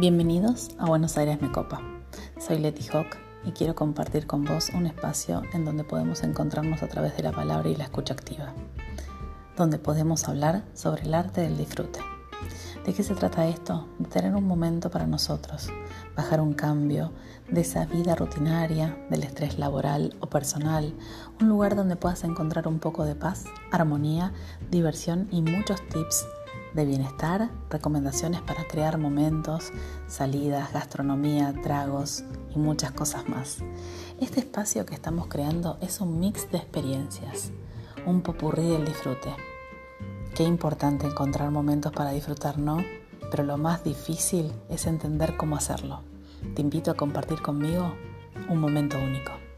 Bienvenidos a Buenos Aires Me Copa. Soy Leti Hawk y quiero compartir con vos un espacio en donde podemos encontrarnos a través de la palabra y la escucha activa, donde podemos hablar sobre el arte del disfrute. ¿De qué se trata esto? De tener un momento para nosotros, bajar un cambio de esa vida rutinaria, del estrés laboral o personal, un lugar donde puedas encontrar un poco de paz, armonía, diversión y muchos tips de bienestar, recomendaciones para crear momentos, salidas, gastronomía, tragos y muchas cosas más. Este espacio que estamos creando es un mix de experiencias, un popurrí del disfrute. Qué importante encontrar momentos para disfrutar, ¿no? Pero lo más difícil es entender cómo hacerlo. Te invito a compartir conmigo un momento único.